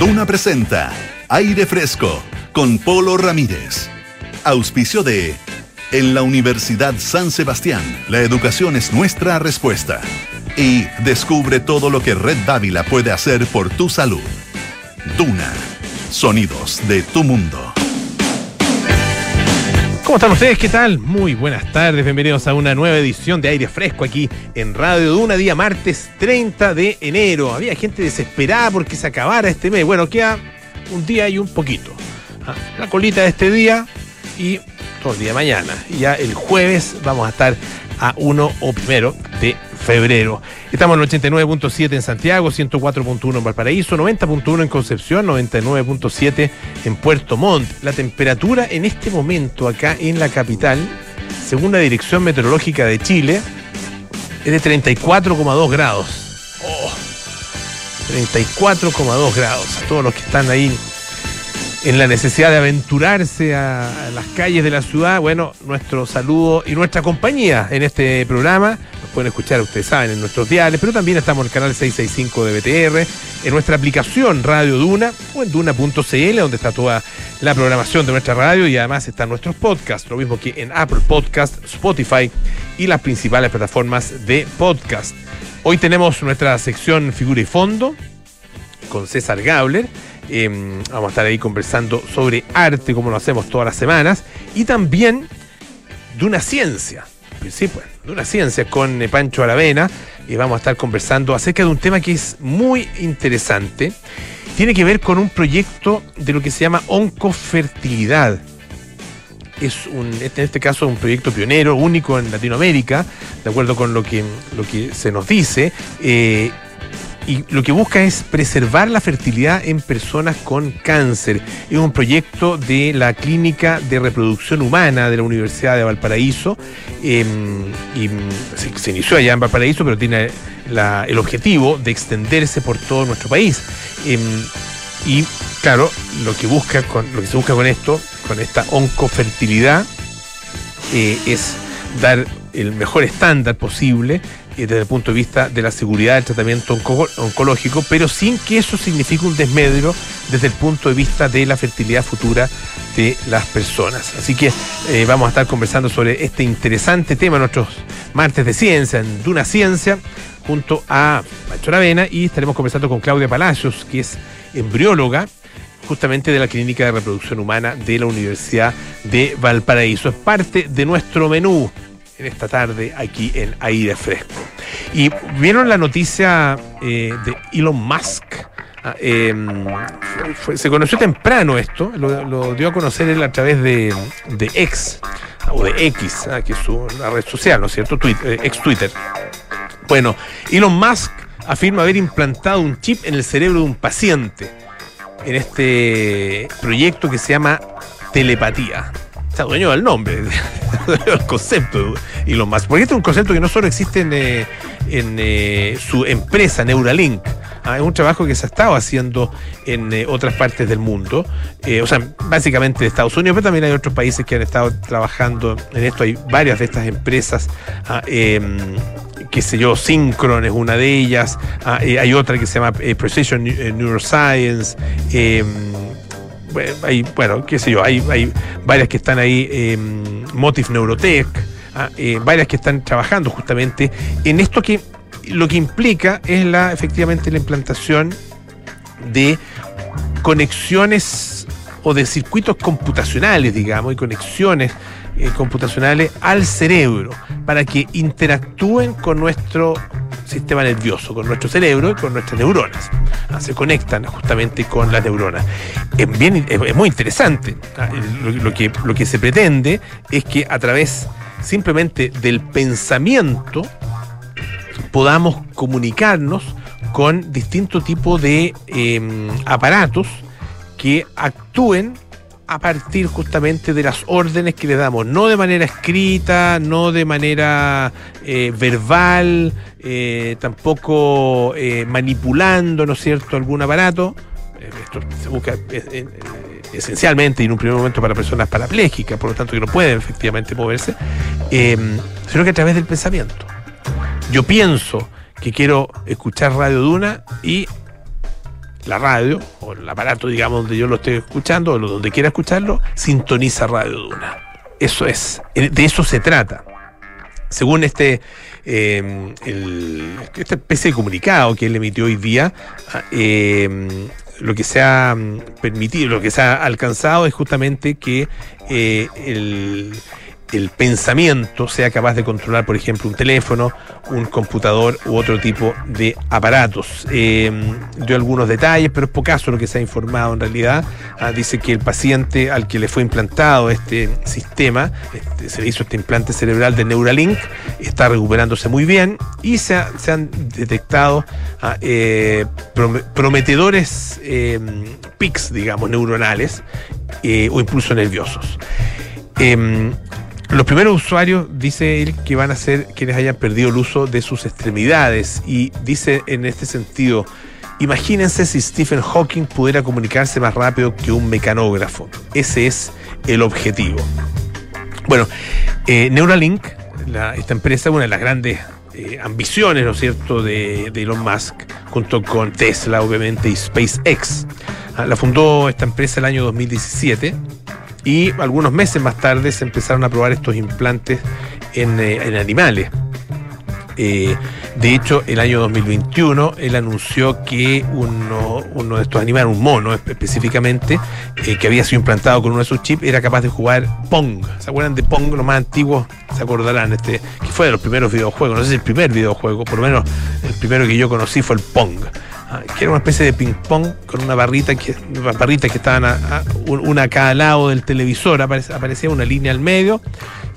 Duna presenta Aire Fresco con Polo Ramírez. Auspicio de En la Universidad San Sebastián, la educación es nuestra respuesta. Y descubre todo lo que Red Dávila puede hacer por tu salud. Duna, sonidos de tu mundo. ¿Cómo están ustedes? ¿Qué tal? Muy buenas tardes, bienvenidos a una nueva edición de Aire Fresco aquí en Radio Duna, día martes 30 de enero. Había gente desesperada porque se acabara este mes. Bueno, queda un día y un poquito. Ah, La colita de este día y todo el día de mañana. Y ya el jueves vamos a estar a 1 o primero de febrero. Estamos en el 89.7 en Santiago, 104.1 en Valparaíso, 90.1 en Concepción, 99.7 en Puerto Montt. La temperatura en este momento acá en la capital, según la Dirección Meteorológica de Chile, es de 34,2 grados. Oh, 34,2 grados. A todos los que están ahí en la necesidad de aventurarse a, las calles de la ciudad, bueno, nuestro saludo y nuestra compañía en este programa. Nos pueden escuchar, ustedes saben, en nuestros diales, pero también estamos en el canal 665 de BTR, en nuestra aplicación Radio Duna o en duna.cl, donde está toda la programación de nuestra radio y además están nuestros podcasts, lo mismo que en Apple Podcast, Spotify y las principales plataformas de podcast. Hoy tenemos nuestra sección Figura y Fondo con César Gabler. Eh, vamos a estar ahí conversando sobre arte, como lo hacemos todas las semanas, y también de una ciencia. Sí, pues, de una ciencia con eh, Pancho Aravena. Y vamos a estar conversando acerca de un tema que es muy interesante. Tiene que ver con un proyecto de lo que se llama oncofertilidad. Es un, en este caso un proyecto pionero, único en Latinoamérica, de acuerdo con lo que, lo que se nos dice. eh, y lo que busca es preservar la fertilidad en personas con cáncer. Es un proyecto de la Clínica de Reproducción Humana de la Universidad de Valparaíso. mm, se, inició allá en Valparaíso, pero tiene el objetivo de extenderse por todo nuestro país. Eh, y claro, lo que busca lo que se busca con esto, con esta oncofertilidad, eh, es dar el mejor estándar posible desde el punto de vista de la seguridad del tratamiento onco- oncológico, pero sin que eso signifique un desmedro desde el punto de vista de la fertilidad futura de las personas. Así que eh, vamos a estar conversando sobre este interesante tema en nuestros martes de ciencia, en Duna Ciencia, junto a Macho Aravena y estaremos conversando con Claudia Palacios, que es embrióloga justamente de la Clínica de Reproducción Humana de la Universidad de Valparaíso. Es parte de nuestro menú en esta tarde aquí en Aire Fresco. Y vieron la noticia eh, de Elon Musk. Ah, eh, fue- se conoció temprano esto, lo, dio a conocer él a través de, de X, o de X, ah, que es su- red social, ¿no es cierto? Twitter, eh, ex Twitter. Bueno, Elon Musk afirma haber implantado un chip en el cerebro de un paciente en este proyecto que se llama telepatía. Está dueño del nombre, del concepto de Elon Musk. Porque este es un concepto que no solo existe en, eh, en, eh, su empresa Neuralink. Ah, es un trabajo que se ha estado haciendo en eh, otras partes del mundo, o sea, básicamente de Estados Unidos, pero también hay otros países que han estado trabajando en esto. Hay varias de estas empresas, ah, em, qué sé yo, Synchron es una de ellas, ah, hay otra que se llama Precision Neu- Neuroscience, em, hay, bueno, qué sé yo, hay, hay varias que están ahí, eh, Motif Neurotech, ah, eh, varias que están trabajando justamente en esto que lo que implica es la efectivamente la implantación de conexiones o de circuitos computacionales, digamos, y conexiones eh, computacionales al cerebro para que interactúen con nuestro sistema nervioso, con nuestro cerebro y con nuestras neuronas. Ah, se conectan justamente con las neuronas. Es, muy interesante. Ah, Lo, que, lo que se pretende es que a través simplemente del pensamiento podamos comunicarnos con distintos tipos de eh, aparatos que actúen a partir justamente de las órdenes que le damos, no de manera escrita, no de manera eh, verbal, eh, tampoco eh, manipulando, ¿no es cierto?, algún aparato. Esto se busca esencialmente y en un primer momento para personas parapléjicas, por lo tanto que no pueden efectivamente moverse, eh, sino que a través del pensamiento. Yo pienso que quiero escuchar Radio Duna y la radio o el aparato, digamos, donde yo lo esté escuchando o donde quiera escucharlo, sintoniza Radio Duna. Eso es, de eso se trata. Según este, eh, esta especie de comunicado que él emitió hoy día, ah, eh, lo que se ha mm, permitido, lo que se ha alcanzado es justamente que eh, el el pensamiento sea capaz de controlar, por ejemplo, un teléfono, un computador u otro tipo de aparatos. Eh, dio algunos detalles, pero es pocaso lo que se ha informado en realidad. Ah, dice que el paciente al que le fue implantado este sistema, este, se le hizo este implante cerebral de Neuralink, está recuperándose muy bien y se, han detectado ah, eh, prometedores eh, pics, digamos, neuronales o incluso nerviosos. Los primeros usuarios, dice él, que van a ser quienes hayan perdido el uso de sus extremidades. Y dice en este sentido, imagínense si Stephen Hawking pudiera comunicarse más rápido que un mecanógrafo. Ese es el objetivo. Bueno, eh, Neuralink, esta empresa, una de las grandes eh, ambiciones, ¿no es cierto?, de, Elon Musk, junto con Tesla, obviamente, y SpaceX. Ah, la fundó esta empresa el año 2017 y algunos meses más tarde se empezaron a probar estos implantes en, eh, animales. Eh, de hecho, el año 2021 él anunció que uno, uno de estos animales, un mono específicamente, eh, que había sido implantado con uno de sus chips, era capaz de jugar Pong. ¿Se acuerdan de Pong? Los más antiguos se acordarán, este, que fue de los primeros videojuegos, no sé si el primer videojuego, por lo menos el primero que yo conocí fue el Pong. Que era una especie de ping-pong con una barrita que, estaban una a cada lado del televisor, aparecía una línea al medio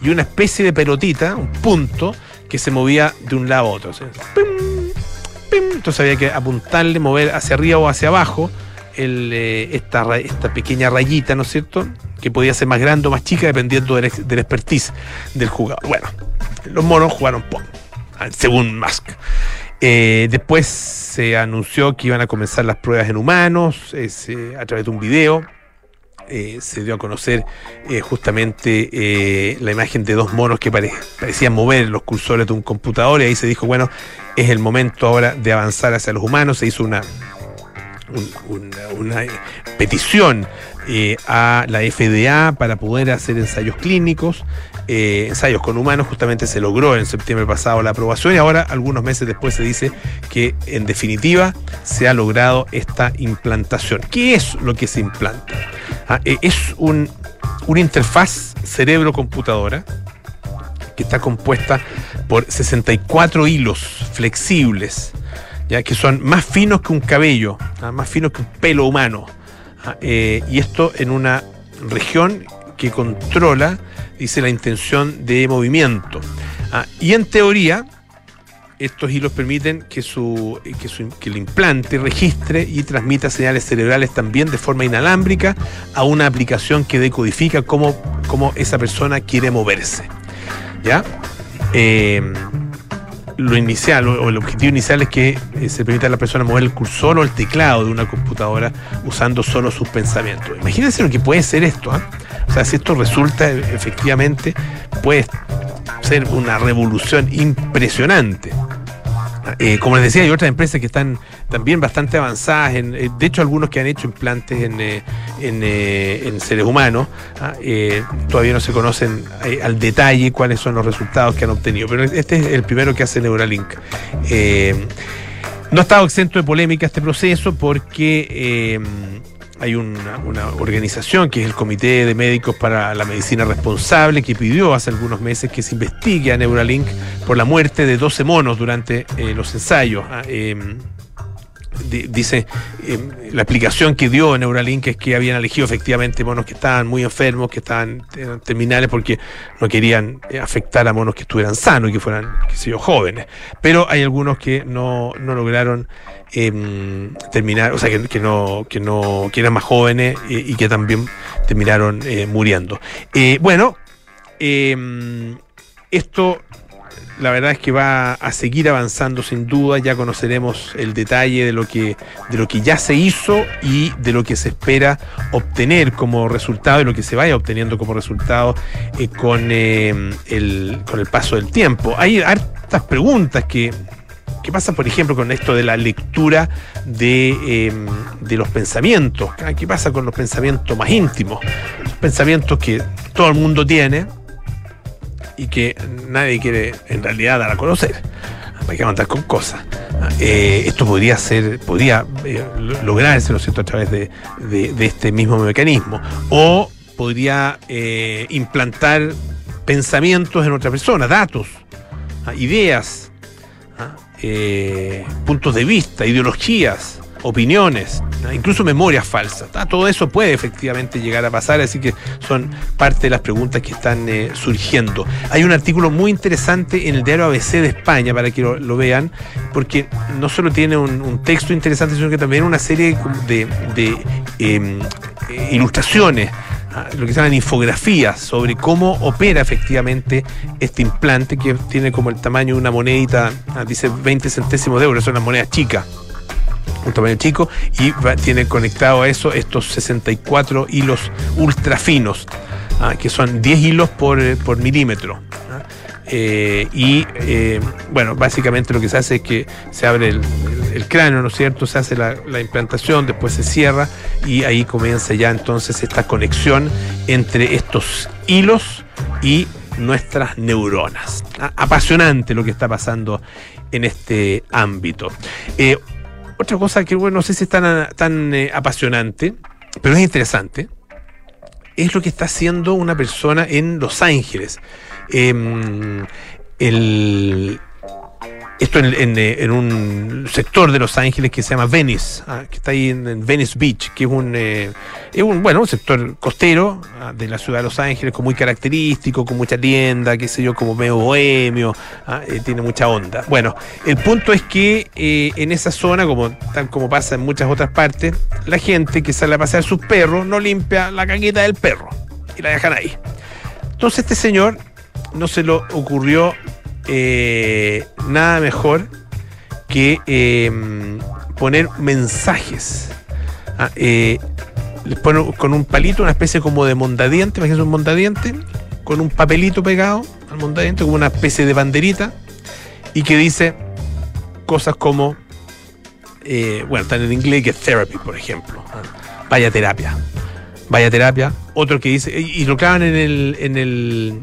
y una especie de pelotita, un punto, que se movía de un lado a otro. Entonces había que apuntarle, mover hacia arriba o hacia abajo eh, esta, esta pequeña rayita, ¿no es cierto? Que podía ser más grande o más chica dependiendo del, del expertise del jugador. Bueno, los monos jugaron Pong, según Musk. Eh, después se anunció que iban a comenzar las pruebas en humanos a través de un video. Eh, se dio a conocer eh, justamente la imagen de dos monos que parecían mover los cursores de un computador y ahí se dijo, bueno, es el momento ahora de avanzar hacia los humanos. Se hizo una petición a la FDA para poder hacer ensayos clínicos. Eh, ensayos con humanos, justamente se logró en septiembre pasado la aprobación y ahora, algunos meses después, se dice que en definitiva se ha logrado esta implantación. ¿Qué es lo que se implanta? Ah, eh, es un, una interfaz cerebro-computadora que está compuesta por 64 hilos flexibles, ya que son más finos que un cabello, ah, más finos que un pelo humano. Ah, eh, y esto en una región que controla dice la intención de movimiento. Ah, y en teoría, estos hilos permiten que, su, que, el implante registre y transmita señales cerebrales también de forma inalámbrica a una aplicación que decodifica cómo, cómo esa persona quiere moverse. ¿Ya? Eh, lo inicial o el objetivo inicial es que eh, se permita a la persona mover el cursor o el teclado de una computadora usando solo sus pensamientos. Imagínense lo que puede ser esto. ¿ah? O sea, si esto resulta efectivamente, puede ser una revolución impresionante. Eh, como les decía, hay otras empresas que están también bastante avanzadas, en, eh, de hecho algunos que han hecho implantes en, eh, seres humanos, ¿ah? todavía no se conocen al detalle cuáles son los resultados que han obtenido, pero este es el primero que hace Neuralink. no ha estado exento de polémica este proceso porque hay una, organización que es el Comité de Médicos para la Medicina Responsable que pidió hace algunos meses que se investigue a Neuralink por la muerte de 12 monos durante eh, los ensayos. Ah, em, dice, em, la explicación que dio Neuralink es que habían elegido efectivamente monos que estaban muy enfermos, que estaban terminales porque no querían eh, afectar a monos que estuvieran sanos y que fueran, qué sé yo, jóvenes. Pero hay algunos que no, no lograron Em, terminar, o sea, que, no, que no, que eran más jóvenes y, que también terminaron eh, muriendo. Eh, bueno, em, esto la verdad es que va a seguir avanzando sin duda, ya conoceremos el detalle de lo que, de lo que ya se hizo y de lo que se espera obtener como resultado y lo que se vaya obteniendo como resultado eh, con, em, el, con el paso del tiempo. Hay hartas preguntas que ¿Qué pasa, por ejemplo, con esto de la lectura de, em, de los pensamientos? Ah, ¿Qué pasa con los pensamientos más íntimos? Los pensamientos que todo el mundo tiene y que nadie quiere en realidad dar a conocer. Hay que mandar con cosas. Eh, esto podría ser, podría eh, lograrse, a través de, de, este mismo mecanismo. O podría eh, implantar pensamientos en otra persona, datos, ah, ideas, ah, puntos de vista, ideologías, opiniones, incluso memorias falsas. Todo eso puede efectivamente llegar a pasar, así que son parte de las preguntas que están eh, surgiendo. Hay un artículo muy interesante en el diario ABC de España, para que lo, vean, porque no solo tiene un, texto interesante, sino que también una serie de, em, ilustraciones lo que se llaman infografías sobre cómo opera efectivamente este implante que tiene como el tamaño de una monedita, dice 20 centésimos de euro, es una moneda chica un tamaño chico, y tiene conectado a eso estos 64 hilos ultra finos, ¿ah? que son 10 hilos por, eh, milímetro. ¿ah? Eh, y eh, bueno, básicamente lo que se hace es que se abre el, cráneo, ¿no es cierto? Se hace la, implantación, después se cierra y ahí comienza ya entonces esta conexión entre estos hilos y nuestras neuronas. ¿ah? Apasionante lo que está pasando en este ámbito otra cosa que, bueno, no sé si es tan, tan eh, apasionante, pero es interesante, es lo que está haciendo una persona en Los Ángeles. Em, el, esto eh, en, un sector de Los Ángeles que se llama Venice, ah, que está ahí en, Venice Beach, que es un, eh, bueno, un sector costero ah, de la ciudad de Los Ángeles, con muy característico, con mucha tienda, qué sé yo, como medio bohemio, ah, eh, tiene mucha onda. Bueno, el punto es que en esa zona, como, tal como pasa en muchas otras partes, la gente que sale a pasear sus perros no limpia la caqueta del perro y la dejan ahí. Entonces este señor no se lo ocurrió eh, nada mejor que em, poner mensajes. Ah, eh, con un palito, una especie como de mondadiente, imagínense un mondadiente, con un papelito pegado al mondadiente, como una especie de banderita, y que dice cosas como, eh, bueno, están en inglés que therapy, por ejemplo. Vaya terapia. Vaya terapia. Otro que dice, y, lo clavan en el, en el,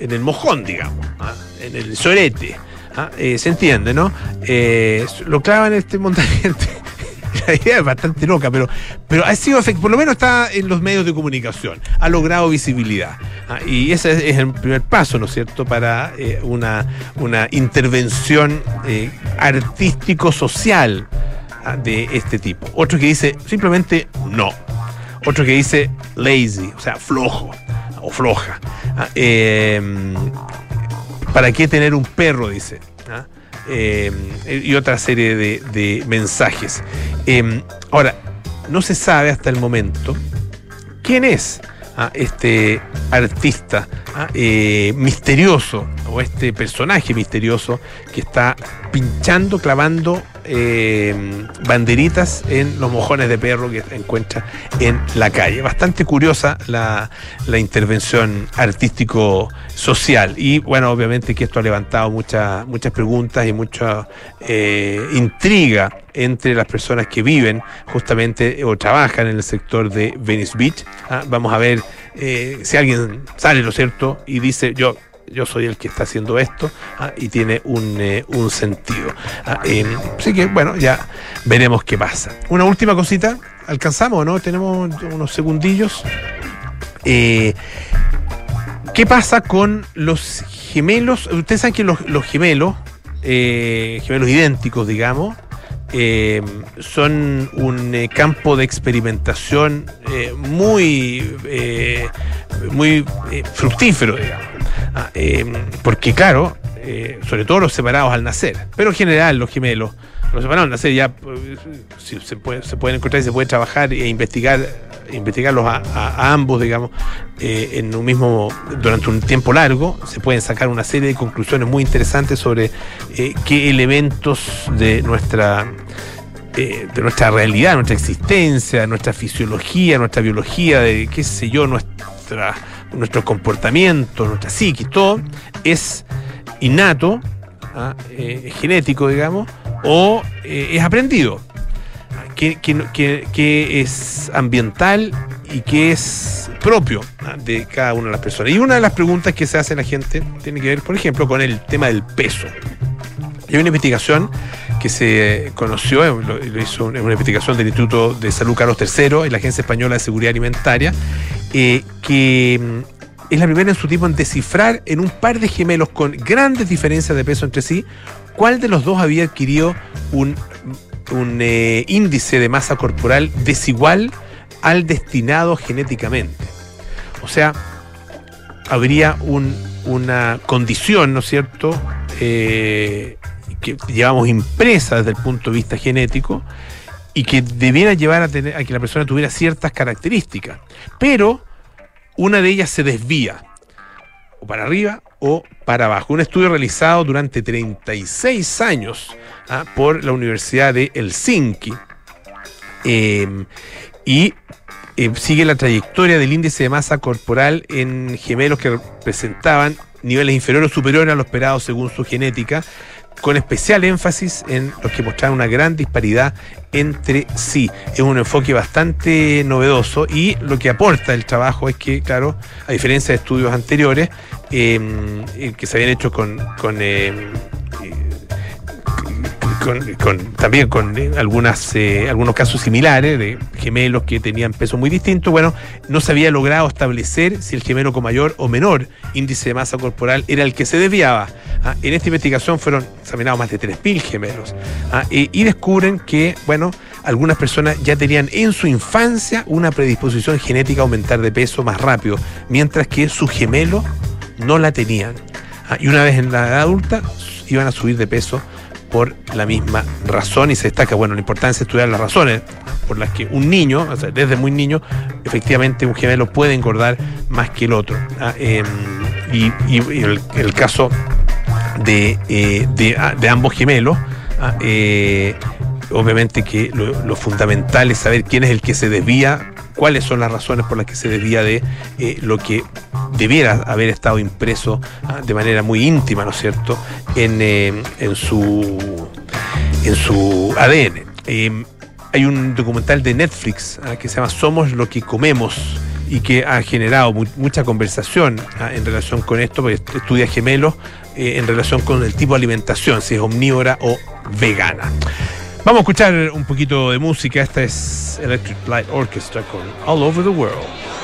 en el mojón, digamos. Ah, en el sorete. ¿ah? Eh, se entiende, ¿no? Eh, lo clavan este montamiento. La idea es bastante loca, pero, pero ha sido por lo menos está en los medios de comunicación, ha logrado visibilidad. ¿ah? Y ese es, el primer paso, ¿no es cierto?, para eh, una, una intervención artístico-social ¿ah? de este tipo. Otro que dice simplemente no. Otro que dice lazy, o sea, flojo o floja. ¿Para qué tener un perro? Dice. ¿ah? Eh, y otra serie de, mensajes. Em, ahora, no se sabe hasta el momento quién es ¿ah? este artista ¿ah? eh, misterioso o este personaje misterioso que está pinchando, clavando eh, banderitas en los mojones de perro que encuentra en la calle. Bastante curiosa la, intervención artístico-social. Y bueno, obviamente que esto ha levantado muchas muchas preguntas y mucha eh, intriga entre las personas que viven justamente o trabajan en el sector de Venice Beach. Ah, vamos a ver eh, si alguien sale, ¿no es cierto? Y dice, yo yo soy el que está haciendo esto ah, y tiene un, eh, sentido. Ah, em, así que bueno, ya veremos qué pasa. Una última cosita, ¿alcanzamos no? Tenemos unos segundillos. Eh, ¿Qué pasa con los gemelos? Ustedes saben que los, gemelos, eh, gemelos idénticos, digamos, son un campo de experimentación muy, muy fructífero, digamos. Ah, em, porque claro, eh, sobre todo los separados al nacer, pero en general los gemelos, los separados al nacer ya eh, se, puede, se pueden encontrar y se puede trabajar e investigar investigarlos a, ambos, digamos, eh, en un mismo, durante un tiempo largo, se pueden sacar una serie de conclusiones muy interesantes sobre qué elementos de nuestra de nuestra realidad, nuestra existencia, nuestra fisiología, nuestra biología, de qué sé yo, nuestra nuestro comportamiento, nuestra psiquis, todo es innato ¿ah? Eh, genético, digamos, o eh, es aprendido. Que, es ambiental y que es propio ¿ah? de cada una de las personas. Y una de las preguntas que se hace la gente tiene que ver, por ejemplo, con el tema del peso. Hay una investigación que se conoció, eh, lo, hizo una investigación del Instituto de Salud Carlos III y la Agencia Española de Seguridad Alimentaria, eh, que mm, es la primera en su tipo en descifrar en un par de gemelos con grandes diferencias de peso entre sí, cuál de los dos había adquirido un, eh, índice de masa corporal desigual al destinado genéticamente. O sea, habría una condición, ¿no es cierto?, que llevamos impresa desde el punto de vista genético y que debiera llevar a, tener, a que la persona tuviera ciertas características. Pero una de ellas se desvía, o para arriba o para abajo. Un estudio realizado durante 36 años ¿ah? por la Universidad de Helsinki. Em, y em, sigue la trayectoria del índice de masa corporal en gemelos que presentaban niveles inferiores o superiores a los esperados según su genética, con especial énfasis en los que mostraron una gran disparidad entre sí. Es un enfoque bastante novedoso y lo que aporta el trabajo es que, claro, a diferencia de estudios anteriores em, eh, que se habían hecho con, em, con, también con eh, algunas, eh, algunos casos similares de gemelos que tenían peso muy distinto. Bueno, no se había logrado establecer si el gemelo con mayor o menor índice de masa corporal era el que se desviaba. Ah, en esta investigación fueron examinados más de 3.000 gemelos ah, y descubren que, bueno, algunas personas ya tenían en su infancia una predisposición genética a aumentar de peso más rápido, mientras que su gemelo no la tenían. Ah, y una vez en la edad adulta iban a subir de peso por la misma razón y se destaca, bueno, la importancia de estudiar las razones por las que un niño, desde muy niño, efectivamente un gemelo puede engordar más que el otro. ¿ah? Em, y, el, caso de, eh, ah, de, ambos gemelos, ¿ah? eh, obviamente que lo, fundamental es saber quién es el que se desvía cuáles son las razones por las que se desvía de eh, lo que debiera haber estado impreso ah, de manera muy íntima, ¿no es cierto?, en, eh, su, en su ADN. Em, hay un documental de Netflix ah, que se llama Somos lo que comemos y que ha generado mucha conversación ah, en relación con esto, porque estudia gemelos eh, en relación con el tipo de alimentación, si es omnívora o vegana. Vamos a escuchar un poquito de música. Esta es Electric Light Orchestra con All Over the World.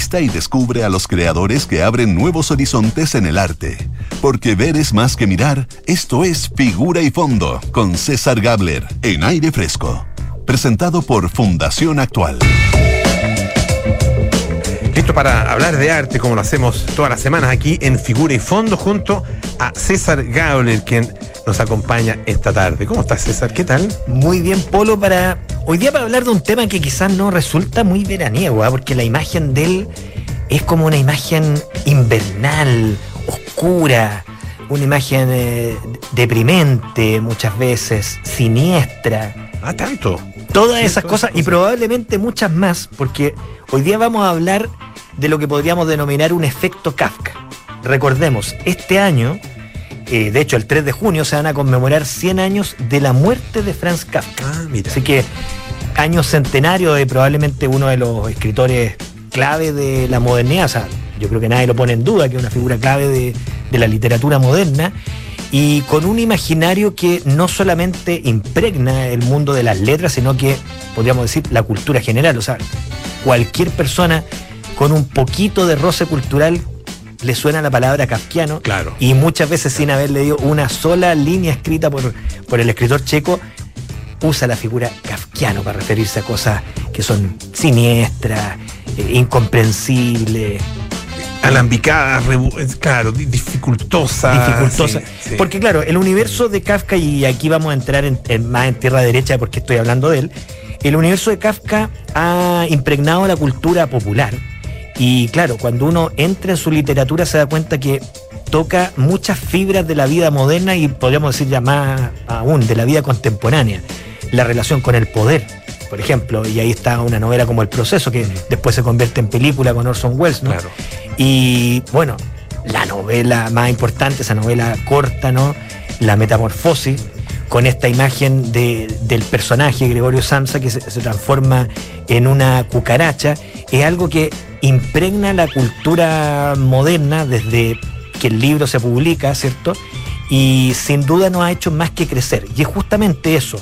Y descubre a los creadores que abren nuevos horizontes en el arte. Porque ver es más que mirar, esto es Figura y Fondo, con César Gabler, en aire fresco. Presentado por Fundación Actual. Listo para hablar de arte, como lo hacemos todas las semanas aquí en Figura y Fondo, junto a César Gabler, quien nos acompaña esta tarde. ¿Cómo estás, César? ¿Qué tal? Muy bien, Polo, para hoy día para hablar de un tema que quizás no resulta muy veraniego, ¿ah? porque la imagen de él es como una imagen invernal, oscura, una imagen eh, deprimente muchas veces, siniestra. Ah, tanto. Todas esas cosas y probablemente muchas más, porque hoy día vamos a hablar de lo que podríamos denominar un efecto Kafka. Recordemos, este año, eh, de hecho el 3 de junio, se van a conmemorar 100 años de la muerte de Franz Kafka. Ah, mira. Así que año centenario de probablemente uno de los escritores clave de la modernidad. O sea, yo creo que nadie lo pone en duda, que es una figura clave de, de la literatura moderna y con un imaginario que no solamente impregna el mundo de las letras, sino que, podríamos decir, la cultura general. O sea, cualquier persona con un poquito de roce cultural le suena la palabra kafkiano. Claro. Y muchas veces sin haber leído una sola línea escrita por, por el escritor checo, usa la figura kafkiano para referirse a cosas que son siniestras, eh, incomprensibles, Alambicada, claro, dificultosa. Dificultosa. Sí, sí. Porque claro, el universo de Kafka, y aquí vamos a entrar en, en, más en tierra derecha porque estoy hablando de él, el universo de Kafka ha impregnado la cultura popular. Y claro, cuando uno entra en su literatura se da cuenta que toca muchas fibras de la vida moderna y podríamos decir ya más aún de la vida contemporánea. La relación con el poder, por ejemplo, y ahí está una novela como El Proceso, que después se convierte en película con Orson Welles, ¿no? Claro. Y bueno, la novela más importante, esa novela corta, ¿no? La Metamorfosis, con esta imagen de, del personaje Gregorio Samsa que se, transforma en una cucaracha, es algo que impregna la cultura moderna desde que el libro se publica, ¿cierto? Y sin duda no ha hecho más que crecer. Y es justamente eso,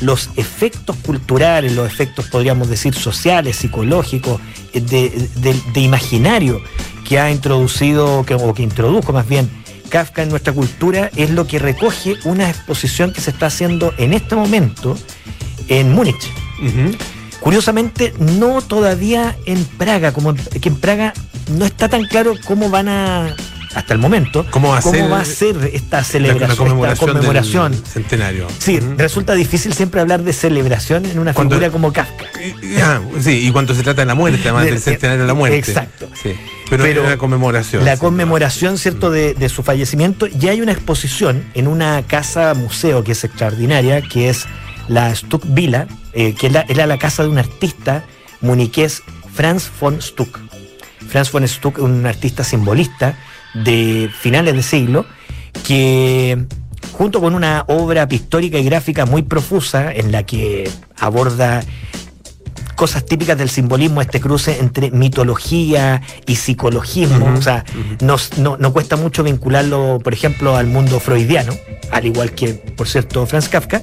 los efectos culturales, los efectos, podríamos decir, sociales, psicológicos, de, de, de imaginario que ha introducido, que, o que introdujo más bien Kafka en nuestra cultura, es lo que recoge una exposición que se está haciendo en este momento en Múnich. Uh -huh. Curiosamente, no todavía en Praga, como que en Praga no está tan claro cómo van a hasta el momento, ¿cómo va a, cómo ser, va a ser esta celebración, la, conmemoración, esta conmemoración. centenario. Sí, uh -huh. resulta difícil siempre hablar de celebración en una cuando, figura como Kafka. Ah, sí, y cuando se trata de la muerte, además de, del centenario de la muerte. Exacto. Sí. Pero, Pero la conmemoración. La conmemoración, ¿cierto?, de, de, su fallecimiento. Y hay una exposición en una casa museo que es extraordinaria, que es la Stuck Villa, eh, que era la, la, casa de un artista muniqués, Franz von Stuck. Franz von Stuck, un artista simbolista de finales de siglo, que junto con una obra pictórica y gráfica muy profusa en la que aborda cosas típicas del simbolismo, este cruce entre mitología y psicologismo. Uh -huh, o sea, uh -huh. nos, no, no, cuesta mucho vincularlo, por ejemplo, al mundo freudiano, al igual que, por cierto, Franz Kafka.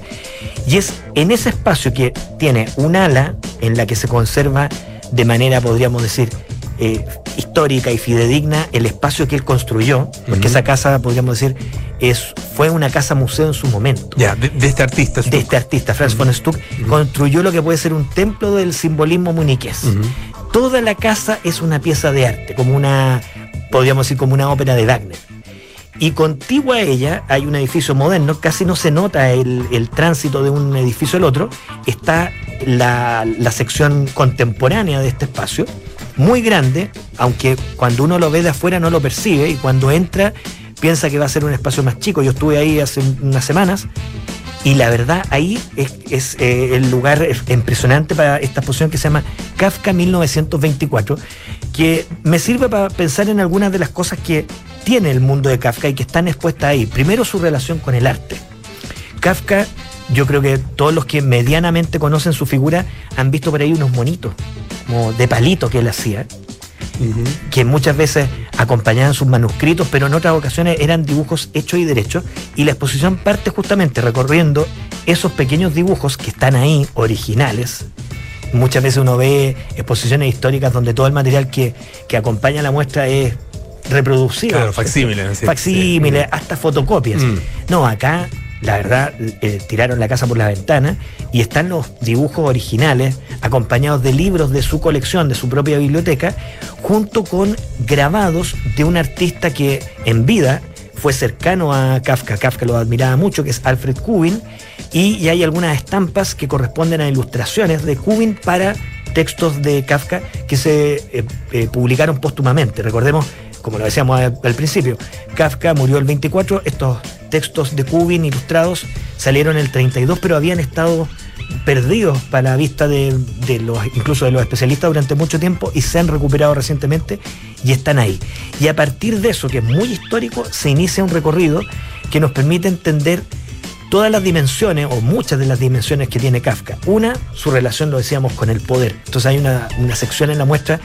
Y es en ese espacio que tiene un ala en la que se conserva de manera, podríamos decir, eh, histórica y fidedigna el espacio que él construyó, porque uh -huh. esa casa, podríamos decir, es, fue una casa museo en su momento. Ya, de, de, este artista. Stuck. De este artista, Franz uh -huh. von Stuck, uh -huh. construyó lo que puede ser un templo del simbolismo muniqués. Toda la casa es una pieza de arte, como una, podríamos decir, como una ópera de Wagner. Y contigua a ella hay un edificio moderno, casi no se nota el, el tránsito de un edificio al otro, está la, la sección contemporánea de este espacio, muy grande, aunque cuando uno lo ve de afuera no lo percibe y cuando entra piensa que va a ser un espacio más chico. Yo estuve ahí hace unas semanas y la verdad ahí es, es eh, el lugar impresionante para esta exposición que se llama Kafka 1924, que me sirve para pensar en algunas de las cosas que tiene el mundo de Kafka y que están expuestas ahí. Primero su relación con el arte. Kafka, yo creo que todos los que medianamente conocen su figura han visto por ahí unos monitos como de palito que él hacía, uh -huh. que muchas veces acompañaban sus manuscritos, pero en otras ocasiones eran dibujos hechos y derechos, y la exposición parte justamente recorriendo esos pequeños dibujos que están ahí, originales, muchas veces uno ve exposiciones históricas donde todo el material que, que acompaña la muestra es reproducido. Claro, facsímiles. sí, facsímiles, sí. hasta fotocopias. Mm. No, acá la verdad eh, tiraron la casa por la ventana y están los dibujos originales acompañados de libros de su colección, de su propia biblioteca, junto con grabados de un artista que en vida fue cercano a Kafka, Kafka lo admiraba mucho, que es Alfred Kubin, y, y hay algunas estampas que corresponden a ilustraciones de Kubin para textos de Kafka que se eh, eh, publicaron póstumamente. Recordemos, como lo decíamos al, al principio, Kafka murió el 24, estos textos de Kubin ilustrados salieron el 32, pero habían estado perdidos para la vista de, de los, incluso de los especialistas durante mucho tiempo y se han recuperado recientemente y están ahí. Y a partir de eso, que es muy histórico, se inicia un recorrido que nos permite entender todas las dimensiones o muchas de las dimensiones que tiene Kafka. Una, su relación, lo decíamos, con el poder. Entonces hay una, una sección en la muestra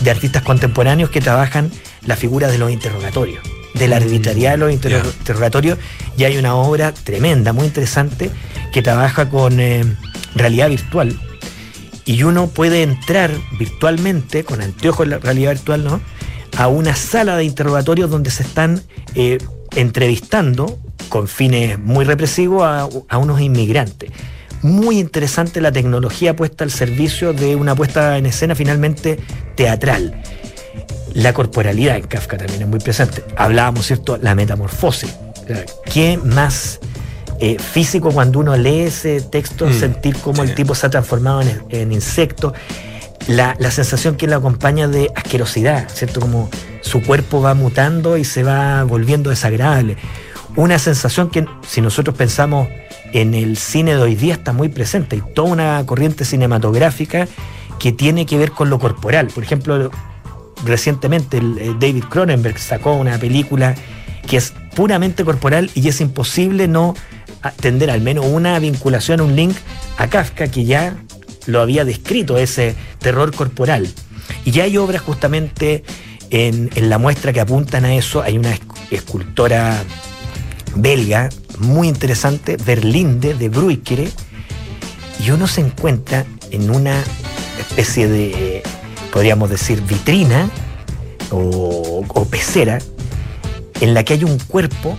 de artistas contemporáneos que trabajan la figura de los interrogatorios, de la arbitrariedad de los Yeah. interrogatorios. Y hay una obra tremenda, muy interesante, que trabaja con eh, realidad virtual. Y uno puede entrar virtualmente, con anteojos de la realidad virtual, ¿no? A una sala de interrogatorios donde se están eh, entrevistando con fines muy represivos a, a unos inmigrantes. Muy interesante la tecnología puesta al servicio de una puesta en escena finalmente teatral. La corporalidad en Kafka también es muy presente. Hablábamos, ¿cierto? La metamorfosis. ¿Qué más eh, físico cuando uno lee ese texto, Mm, sentir cómo sí. el tipo se ha transformado en, en insecto? La, la sensación que le acompaña de asquerosidad, ¿cierto? Como su cuerpo va mutando y se va volviendo desagradable. Una sensación que si nosotros pensamos en el cine de hoy día está muy presente. Hay toda una corriente cinematográfica que tiene que ver con lo corporal. Por ejemplo, recientemente eh, David Cronenberg sacó una película que es puramente corporal y es imposible no atender al menos una vinculación, un link a Kafka que ya lo había descrito, ese terror corporal. Y ya hay obras justamente en, la muestra que apuntan a eso. Hay una esc- escultora belga muy interesante, Berlinde de Bruykere, y uno se encuentra en una especie de, podríamos decir, vitrina o, o pecera en la que hay un cuerpo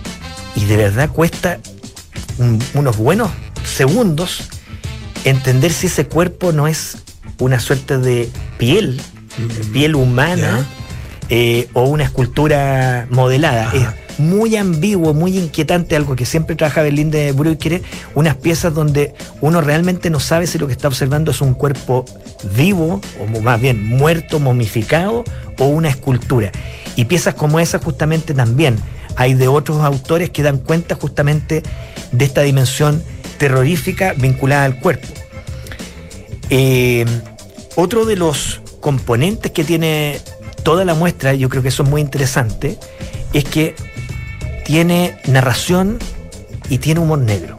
y de verdad cuesta un- unos buenos segundos entender si ese cuerpo no es una suerte de piel, piel humana eh, o una escultura modelada. Ajá. Muy ambiguo, muy inquietante, algo que siempre trabaja Berlín de Brückere, unas piezas donde uno realmente no sabe si lo que está observando es un cuerpo vivo, o más bien muerto, momificado, o una escultura. Y piezas como esa justamente también hay de otros autores que dan cuenta justamente de esta dimensión terrorífica vinculada al cuerpo. Eh, otro de los componentes que tiene toda la muestra, yo creo que eso es muy interesante, es que tiene narración y tiene humor negro.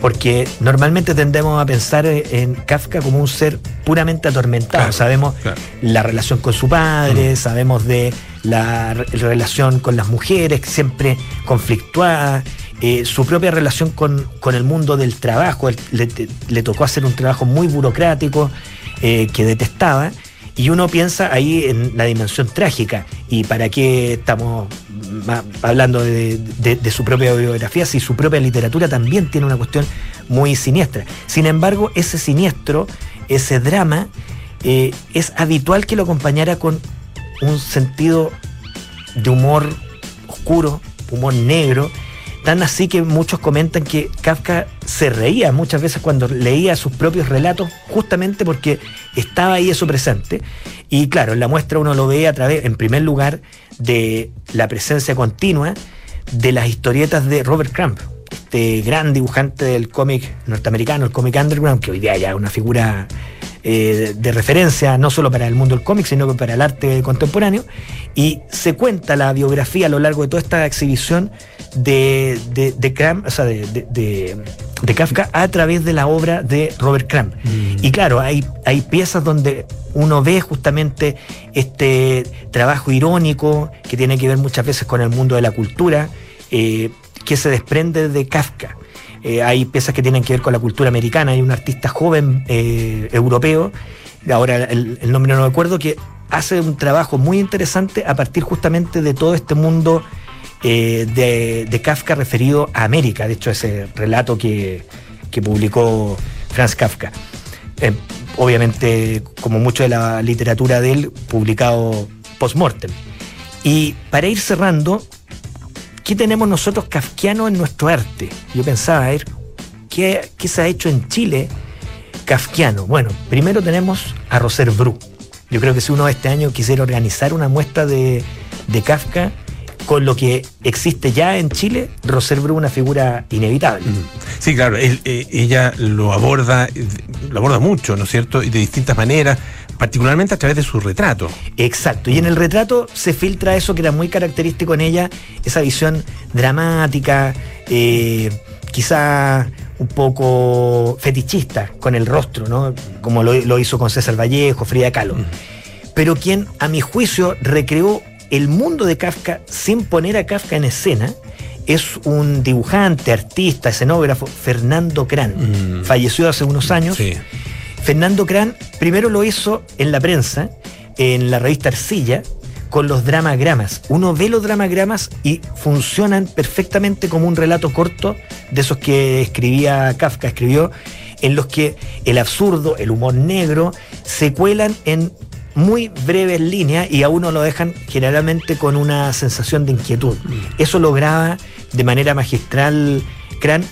Porque normalmente tendemos a pensar en Kafka como un ser puramente atormentado. Claro, sabemos claro. la relación con su padre, sabemos de la re- relación con las mujeres, siempre conflictuada, eh, su propia relación con, con el mundo del trabajo. Le, le tocó hacer un trabajo muy burocrático eh, que detestaba. Y uno piensa ahí en la dimensión trágica. ¿Y para qué estamos hablando de, su propia biografía si su propia literatura también tiene una cuestión muy siniestra? Sin embargo, ese siniestro, ese drama, eh, es habitual que lo acompañara con un sentido de humor oscuro, humor negro, tan así que muchos comentan que Kafka se reía muchas veces cuando leía sus propios relatos, justamente porque estaba ahí eso presente. Y claro, en la muestra uno lo ve a través, en primer lugar, de la presencia continua de las historietas de Robert Crumb, este gran dibujante del cómic norteamericano, el cómic underground, que hoy día ya es una figura eh, de referencia no solo para el mundo del cómic, sino que para el arte contemporáneo. Y se cuenta la biografía a lo largo de toda esta exhibición de, de, de Crumb, o sea, de, de- de- de Kafka a través de la obra de Robert Crumb. Y claro, hay, hay piezas donde uno ve justamente este trabajo irónico que tiene que ver muchas veces con el mundo de la cultura, eh, que se desprende de Kafka. Eh, hay piezas que tienen que ver con la cultura americana. Hay un artista joven eh, europeo, ahora el, nombre no me acuerdo, que hace un trabajo muy interesante a partir justamente de todo este mundo de, de, Kafka referido a América. De hecho, ese relato que, que publicó Franz Kafka. obviamente, como mucho de la literatura de él, publicado post-mortem. Y para ir cerrando, ¿qué tenemos nosotros kafkiano en nuestro arte? Yo pensaba, ver, ¿qué, se ha hecho en Chile kafkiano? Bueno, primero tenemos a Roser Bru. Yo creo que si uno este año quisiera organizar una muestra de, Kafka, con lo que existe ya en Chile, Roser Bru una figura inevitable. Sí, claro, eh, ella lo aborda, lo aborda mucho, ¿no es cierto? Y de distintas maneras particularmente a través de su retrato. Exacto, y en el retrato se filtra eso que era muy característico en ella, esa visión dramática, eh, quizá un poco fetichista con el rostro, ¿no? Como lo, hizo con César Vallejo, Frida Kahlo. Pero quien, a mi juicio, recreó el mundo de Kafka sin poner a Kafka en escena, es un dibujante, artista, escenógrafo, Fernando Cran. Falleció hace unos años. Sí Fernando Cran primero lo hizo en la prensa, en la revista Arcilla, con los dramagramas. Uno ve los dramagramas y funcionan perfectamente como un relato corto de esos que escribía Kafka, escribió, en los que el absurdo, el humor negro, se cuelan en muy breves líneas y a uno lo dejan generalmente con una sensación de inquietud. Mm. Eso lo graba de manera magistral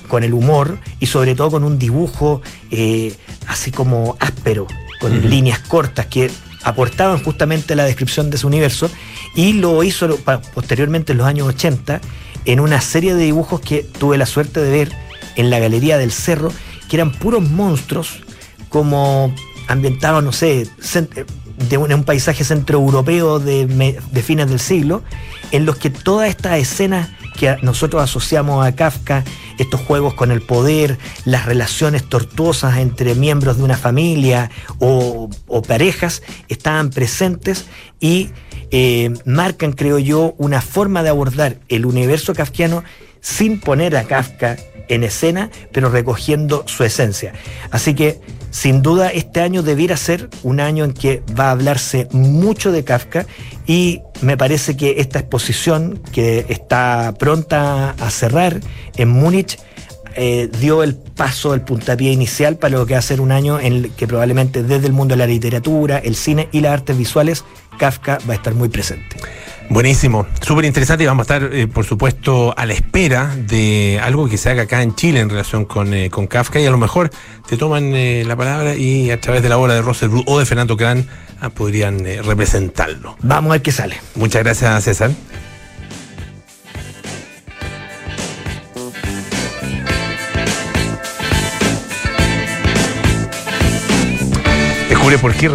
con el humor y sobre todo con un dibujo eh, así como áspero, con líneas cortas que aportaban justamente la descripción de su universo y lo hizo posteriormente en los años 80 en una serie de dibujos que tuve la suerte de ver en la Galería del Cerro, que eran puros monstruos como ambientados, no sé, de un, paisaje centroeuropeo de, de fines del siglo, en los que todas estas escenas que nosotros asociamos a Kafka, estos juegos con el poder, las relaciones tortuosas entre miembros de una familia o, parejas, estaban presentes y eh, marcan, creo yo, una forma de abordar el universo kafkiano sin poner a Kafka en escena, pero recogiendo su esencia. Así que, sin duda, este año debiera ser un año en que va a hablarse mucho de Kafka y me parece que esta exposición, que está pronta a cerrar en Múnich, eh, dio el paso, el puntapié inicial para lo que va a ser un año en el que probablemente desde el mundo de la literatura, el cine y las artes visuales, Kafka va a estar muy presente. Buenísimo, súper interesante y vamos a estar, eh, por supuesto, a la espera de algo que se haga acá en Chile en relación con, eh, Kafka y a lo mejor te toman la palabra y a través de la obra de Russell o de Fernando Cran Ah, podrían eh, representarlo. Vamos a ver qué sale. Muchas gracias, César. Descubre por qué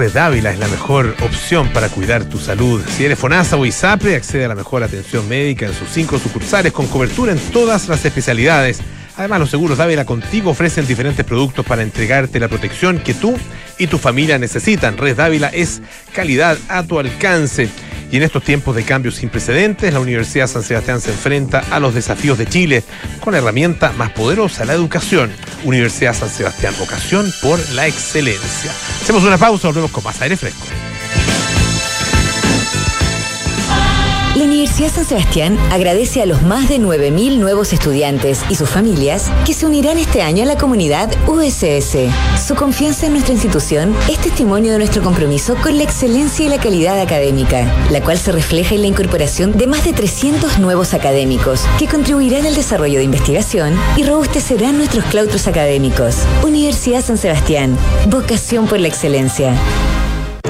es la mejor opción para cuidar tu salud. Si eres FONASA o ISAPRE, accede a la mejor atención médica en sus cinco sucursales con cobertura en todas las especialidades Además, los seguros Dávila contigo ofrecen diferentes productos para entregarte la protección que tú y tu familia necesitan. Red Dávila es calidad a tu alcance. Y en estos tiempos de cambios sin precedentes, la Universidad San Sebastián se enfrenta a los desafíos de Chile con la herramienta más poderosa, la educación. Universidad San Sebastián, vocación por la excelencia. Hacemos una pausa, volvemos con más aire fresco. Universidad San Sebastián agradece a los más de 9.000 nuevos estudiantes y sus familias que se unirán este año a la comunidad USS. Su confianza en nuestra institución es testimonio de nuestro compromiso con la excelencia y la calidad académica, la cual se refleja en la incorporación de más de 300 nuevos académicos que contribuirán al desarrollo de investigación y robustecerán nuestros claustros académicos. Universidad San Sebastián, vocación por la excelencia.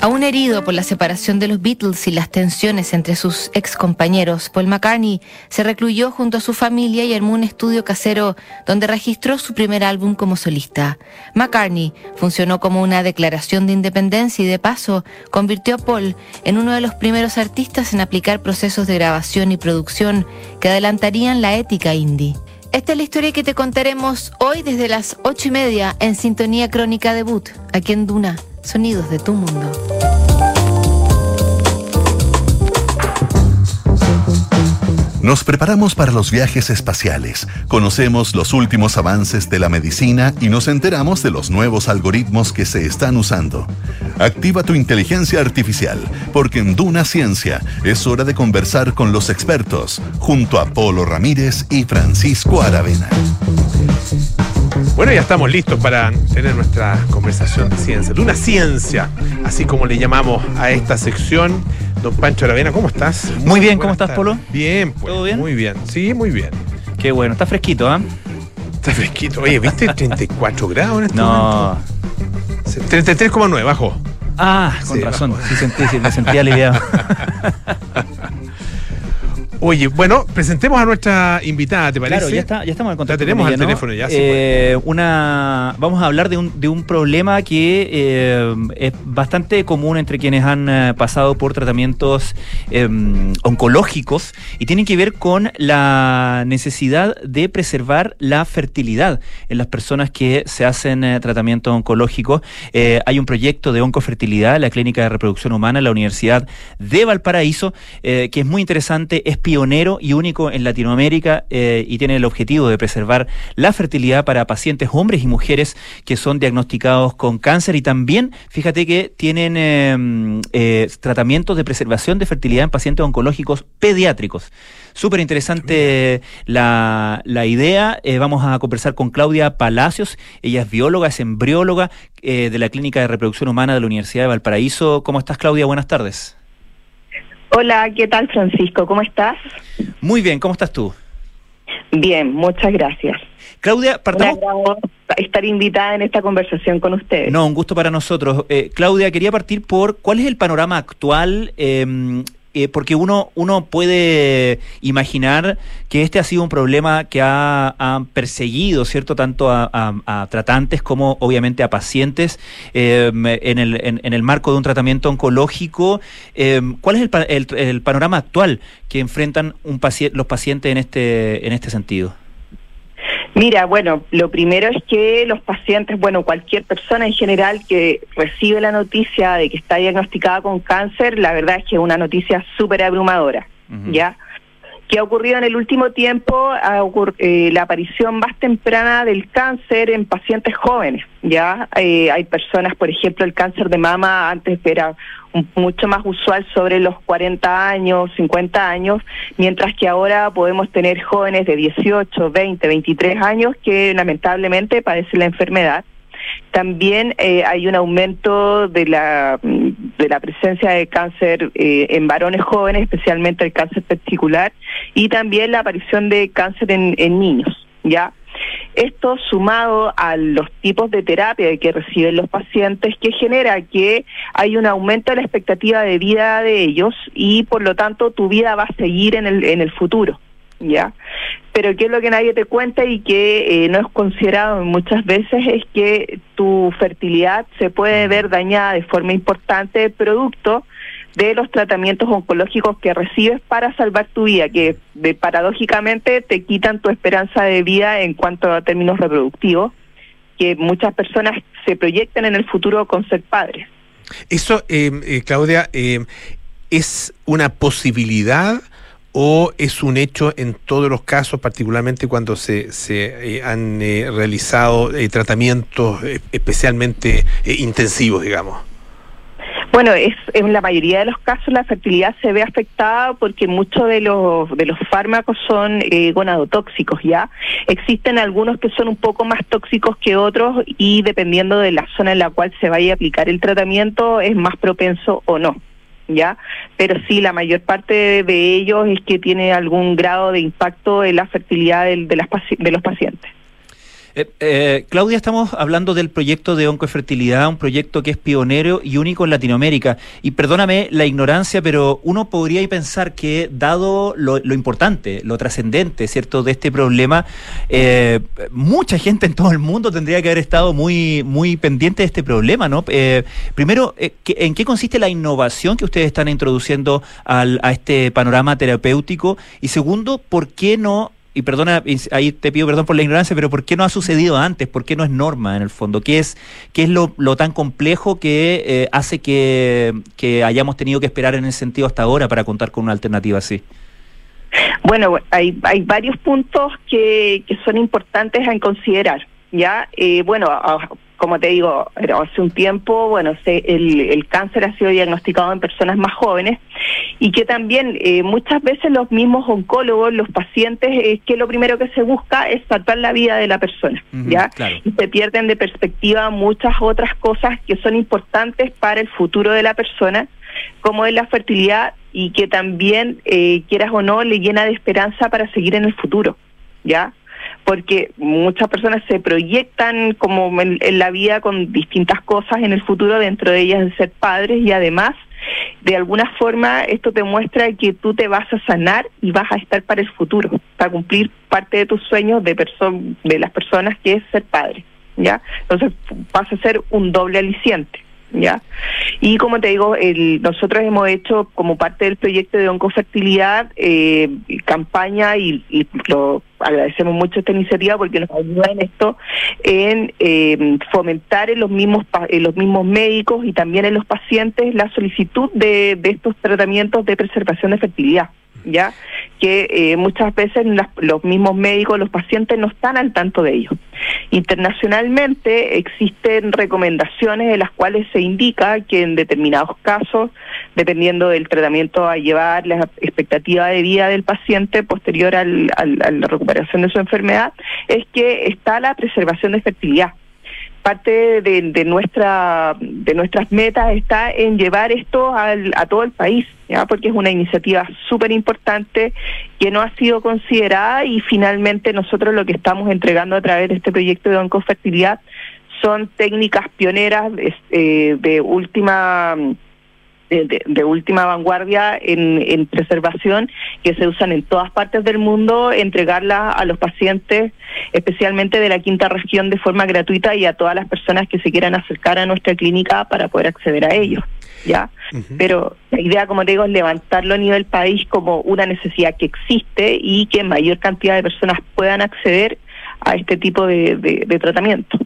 Aún herido por la separación de los Beatles y las tensiones entre sus ex compañeros, Paul McCartney se recluyó junto a su familia y armó un estudio casero donde registró su primer álbum como solista. McCartney funcionó como una declaración de independencia y de paso convirtió a Paul en uno de los primeros artistas en aplicar procesos de grabación y producción que adelantarían la ética indie. Esta es la historia que te contaremos hoy desde las ocho y media en Sintonía Crónica Debut, aquí en Duna Sonidos de tu mundo. Nos preparamos para los viajes espaciales, conocemos los últimos avances de la medicina y nos enteramos de los nuevos algoritmos que se están usando. Activa tu inteligencia artificial, porque en Duna Ciencia es hora de conversar con los expertos, junto a Polo Ramírez y Francisco Aravena. Bueno, ya estamos listos para tener nuestra conversación de ciencia, de una ciencia, así como le llamamos a esta sección. Don Pancho Aravena, ¿cómo estás? Muy, bien, ¿cómo estás, Polo? Bien, pues. ¿Todo bien? Muy bien, sí, muy bien. Qué bueno, está fresquito, ¿ah? Está fresquito. Oye, ¿viste 34 grados en este No. momento? 33,9, bajo. Ah, con Sí, razón, bajo. sí, sentí, sí, me sentía aliviado. Oye, bueno, presentemos a nuestra invitada, ¿te parece? Claro, ya, está, ya estamos en contacto. Ya tenemos con al teléfono, ya, sí, Eh, una, vamos a hablar de un, de un problema que eh, es bastante común entre quienes han eh, pasado por tratamientos eh, oncológicos y tienen que ver con la necesidad de preservar la fertilidad en las personas que se hacen eh, tratamientos oncológicos. Hay un proyecto de oncofertilidad en la Clínica de Reproducción Humana en la Universidad de Valparaíso que es muy interesante, es pionero y único en Latinoamérica eh, y tiene el objetivo de preservar la fertilidad para pacientes hombres y mujeres que son diagnosticados con cáncer y también, fíjate que tienen eh, eh, tratamientos de preservación de fertilidad en pacientes oncológicos pediátricos. Súper interesante la, la idea. Eh, vamos a conversar con Claudia Palacios. Ella es bióloga, es embrióloga de la Clínica de Reproducción Humana de la Universidad de Valparaíso. ¿Cómo estás, Claudia? Buenas tardes. Hola, ¿qué tal Francisco? ¿Cómo estás? Muy bien, ¿cómo estás tú? Bien, muchas gracias. Claudia, partamos. estar invitada en esta conversación con ustedes. No, un gusto para nosotros. Eh, Claudia, quería partir por cuál es el panorama actual, eh, eh, porque uno, uno puede imaginar que este ha sido un problema que ha, perseguido, ¿cierto?, tanto a, tratantes como obviamente a pacientes eh, en, el, en, en el marco de un tratamiento oncológico. Eh, ¿Cuál es el, el- el panorama actual que enfrentan un paci- los pacientes en este, en este sentido? Mira, bueno, lo primero es que los pacientes, bueno, cualquier persona en general que recibe la noticia de que está diagnosticada con cáncer, la verdad es que es una noticia súper abrumadora. ¿ya? ¿Qué ha ocurrido en el último tiempo? Eh, la aparición más temprana del cáncer en pacientes jóvenes, ¿ya? Eh, hay personas, por ejemplo, el cáncer de mama antes era mucho más usual sobre los 40 años, 50 años, mientras que ahora podemos tener jóvenes de 18, 20, 23 años que lamentablemente padecen la enfermedad. También eh, hay un aumento de la, de la presencia de cáncer eh, en varones jóvenes, especialmente el cáncer testicular, y también la aparición de cáncer en, en niños, ¿ya? Esto sumado a los tipos de terapia que reciben los pacientes, que genera que hay un aumento de la expectativa de vida de ellos y por lo tanto tu vida va a seguir en el, en el futuro, ¿ya? Pero qué es lo que nadie te cuenta y que eh, no es considerado muchas veces es que tu fertilidad se puede ver dañada de forma importante producto de los tratamientos oncológicos que recibes para salvar tu vida, que de- paradójicamente te quitan tu esperanza de vida en cuanto a términos reproductivos, que muchas personas se proyectan en el futuro con ser padres. Eso, eh, eh, Claudia, eh, ¿es una posibilidad o es un hecho en todos los casos, particularmente cuando se, se eh, han eh, realizado eh, tratamientos eh, especialmente intensivos, digamos? Bueno, es, en la mayoría de los casos la fertilidad se ve afectada porque muchos de los de los fármacos son eh, gonadotóxicos, ¿ya? Existen algunos que son un poco más tóxicos que otros y dependiendo de la zona en la cual se vaya a aplicar el tratamiento es más propenso o no, ¿ya? Pero sí, la mayor parte de, ellos es que tiene algún grado de impacto en la fertilidad de, las de los pacientes. Eh, eh, Claudia, estamos hablando del proyecto de oncofertilidad, un proyecto que es pionero y único en Latinoamérica. Y perdóname la ignorancia, pero uno podría pensar que, dado lo, importante, lo trascendente, ¿cierto?, de este problema, eh, mucha gente en todo el mundo tendría que haber estado muy, muy pendiente de este problema, ¿no? primero, ¿en qué consiste la innovación que ustedes están introduciendo al, a este panorama terapéutico? Y segundo, ¿por qué no y perdona, ahí te pido perdón por la ignorancia, pero ¿por qué no ha sucedido antes? ¿Por qué no es norma en el fondo? ¿Qué es, qué es lo, tan complejo que eh, hace que, hayamos tenido que esperar en ese sentido hasta ahora para contar con una alternativa así? Bueno, hay, hay varios puntos que, que son importantes a considerar. Ya, eh, bueno, como te digo, hace un tiempo, bueno, el, cáncer ha sido diagnosticado en personas más jóvenes y que también eh, muchas veces los mismos oncólogos, los pacientes, es que lo primero que se busca es salvar la vida de la persona, ¿ya? Y se pierden de perspectiva muchas otras cosas que son importantes para el futuro de la persona, como es la fertilidad y que también, eh, quieras o no, le llena de esperanza para seguir en el futuro, ¿ya? Porque muchas personas se proyectan como en, la vida con distintas cosas en el futuro, dentro de ellas de ser padres y además de alguna forma esto te muestra que tú te vas a sanar y vas a estar para el futuro, para cumplir parte de tus sueños de, de las personas que es ser padre, ¿ya? Entonces vas a ser un doble aliciente. ¿Ya? Y como te digo, el, nosotros hemos hecho como parte del proyecto de oncofertilidad eh, campaña y, lo agradecemos mucho esta iniciativa porque nos ayuda en esto en eh, fomentar en los mismos en los mismos médicos y también en los pacientes la solicitud de, de estos tratamientos de preservación de fertilidad ya que eh, muchas veces los mismos médicos, los pacientes no están al tanto de ello. Internacionalmente existen recomendaciones en las cuales se indica que en determinados casos, dependiendo del tratamiento a llevar, la expectativa de vida del paciente posterior al, a la recuperación de su enfermedad, es que está la preservación de fertilidad parte de, nuestra de nuestras metas está en llevar esto a todo el país, ¿ya? porque es una iniciativa súper importante que no ha sido considerada y finalmente nosotros lo que estamos entregando a través de este proyecto de oncofertilidad son técnicas pioneras eh, de última de, última vanguardia en, preservación que se usan en todas partes del mundo, entregarlas a los pacientes, especialmente de la quinta región, de forma gratuita y a todas las personas que se quieran acercar a nuestra clínica para poder acceder a ellos. ¿ya? Pero la idea, como te digo, es levantarlo a nivel país como una necesidad que existe y que mayor cantidad de personas puedan acceder a este tipo de tratamiento.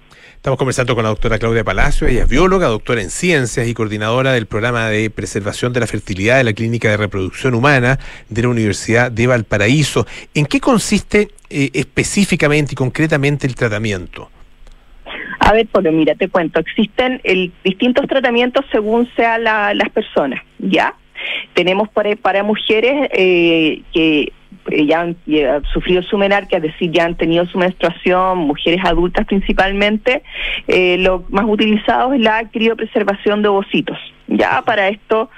Estamos conversando con la doctora Claudia Palacio, ella es bióloga, doctora en ciencias y coordinadora del programa de preservación de la fertilidad de la Clínica de Reproducción Humana de la Universidad de Valparaíso. ¿En qué consiste eh, específicamente y concretamente el tratamiento? A ver, pues mira, te cuento, existen el, distintos tratamientos según sean las personas, ¿ya? Tenemos para, para mujeres eh, que eh, ya han sufrido su menarquia, es decir, ya han tenido su menstruación, mujeres adultas principalmente, eh, lo más utilizado es la criopreservación de ovocitos. Ya para esto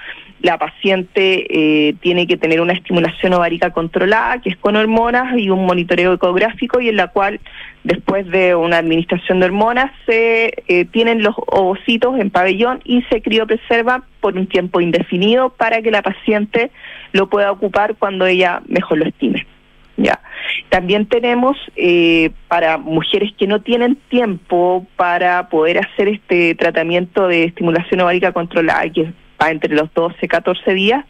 la paciente eh, tiene que tener una estimulación ovárica controlada, que es con hormonas y un monitoreo ecográfico, y en la cual, después de una administración de hormonas, se eh, tienen los ovocitos en pabellón y se criopreserva por un tiempo indefinido para que la paciente lo pueda ocupar cuando ella mejor lo estime. Ya. También tenemos eh, para mujeres que no tienen tiempo para poder hacer este tratamiento de estimulación ovárica controlada, que va entre los 12 y 14 días,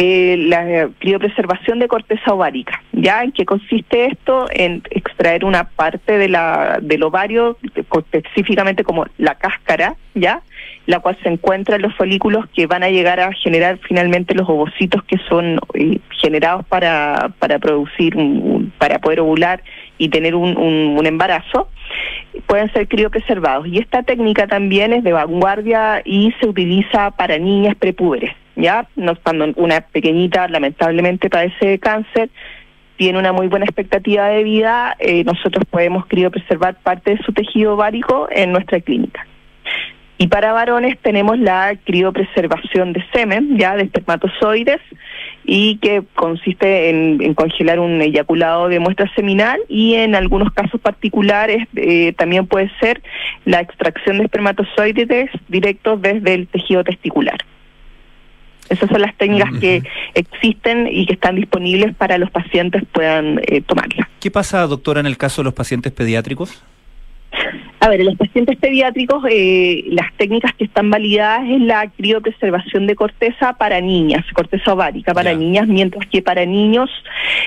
eh, la criopreservación de corteza ovárica. ¿Ya en qué consiste esto? En extraer una parte de la, del ovario, específicamente como la cáscara, ¿ya? La cual se encuentra en los folículos que van a llegar a generar finalmente los ovocitos que son eh, generados para, para producir, para poder ovular y tener un, un embarazo pueden ser criopreservados. Y esta técnica también es de vanguardia y se utiliza para niñas prepúberes. ¿Ya? No, cuando una pequeñita lamentablemente padece cáncer, tiene una muy buena expectativa de vida, eh, nosotros podemos criopreservar parte de su tejido ovárico en nuestra clínica. Y para varones tenemos la criopreservación de semen, ya de espermatozoides, y que consiste en, congelar un eyaculado de muestra seminal y en algunos casos particulares eh, también puede ser la extracción de espermatozoides directos desde el tejido testicular. Esas son las técnicas que existen y que están disponibles para los pacientes puedan eh, tomarlas. ¿Qué pasa, doctora, en el caso de los pacientes pediátricos? A ver, en los pacientes pediátricos, eh, las técnicas que están validadas es la criopreservación de corteza para niñas, corteza ovárica para niñas, mientras que para niños,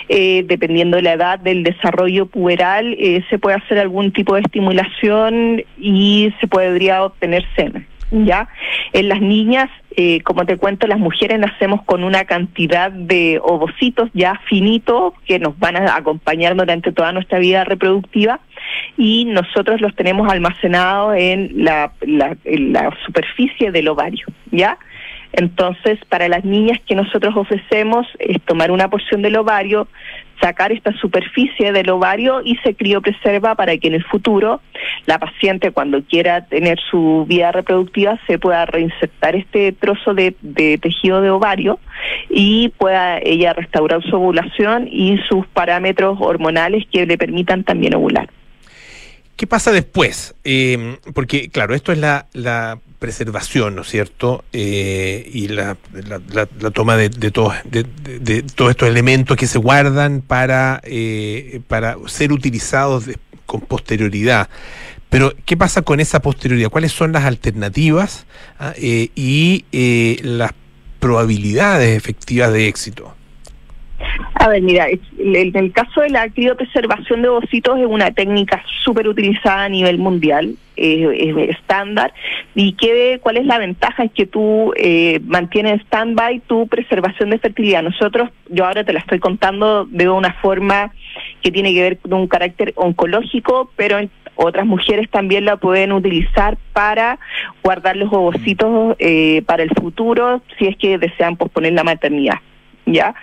eh, dependiendo de la edad del desarrollo puberal, eh, se puede hacer algún tipo de estimulación y se podría obtener semen. ¿ya? En las niñas, eh, como te cuento, las mujeres nacemos con una cantidad de ovocitos ya finitos que nos van a acompañar durante toda nuestra vida reproductiva y nosotros los tenemos almacenados en la, en la superficie del ovario, ¿ya? Entonces, para las niñas que nosotros ofrecemos es tomar una porción del ovario, sacar esta superficie del ovario y se criopreserva para que en el futuro la paciente cuando quiera tener su vida reproductiva se pueda reinsertar este trozo de, tejido de ovario y pueda ella restaurar su ovulación y sus parámetros hormonales que le permitan también ovular. ¿Qué pasa después? Eh, porque, claro, esto es la, preservación, ¿no es cierto? Eh, y la, toma de, de, todos, de, todos estos elementos que se guardan para, eh, para ser utilizados con posterioridad. Pero, ¿qué pasa con esa posterioridad? ¿Cuáles son las alternativas ah, eh, y las probabilidades efectivas de éxito? A ver, mira, en el caso de la criopreservación de ovocitos es una técnica súper utilizada a nivel mundial, es estándar. ¿Y qué, cuál es la ventaja? Es que tú eh, mantienes stand-by tu preservación de fertilidad. Nosotros, yo ahora te la estoy contando de una forma que tiene que ver con un carácter oncológico, pero otras mujeres también la pueden utilizar para guardar los ovocitos eh, para el futuro si es que desean posponer la maternidad. ¿Ya?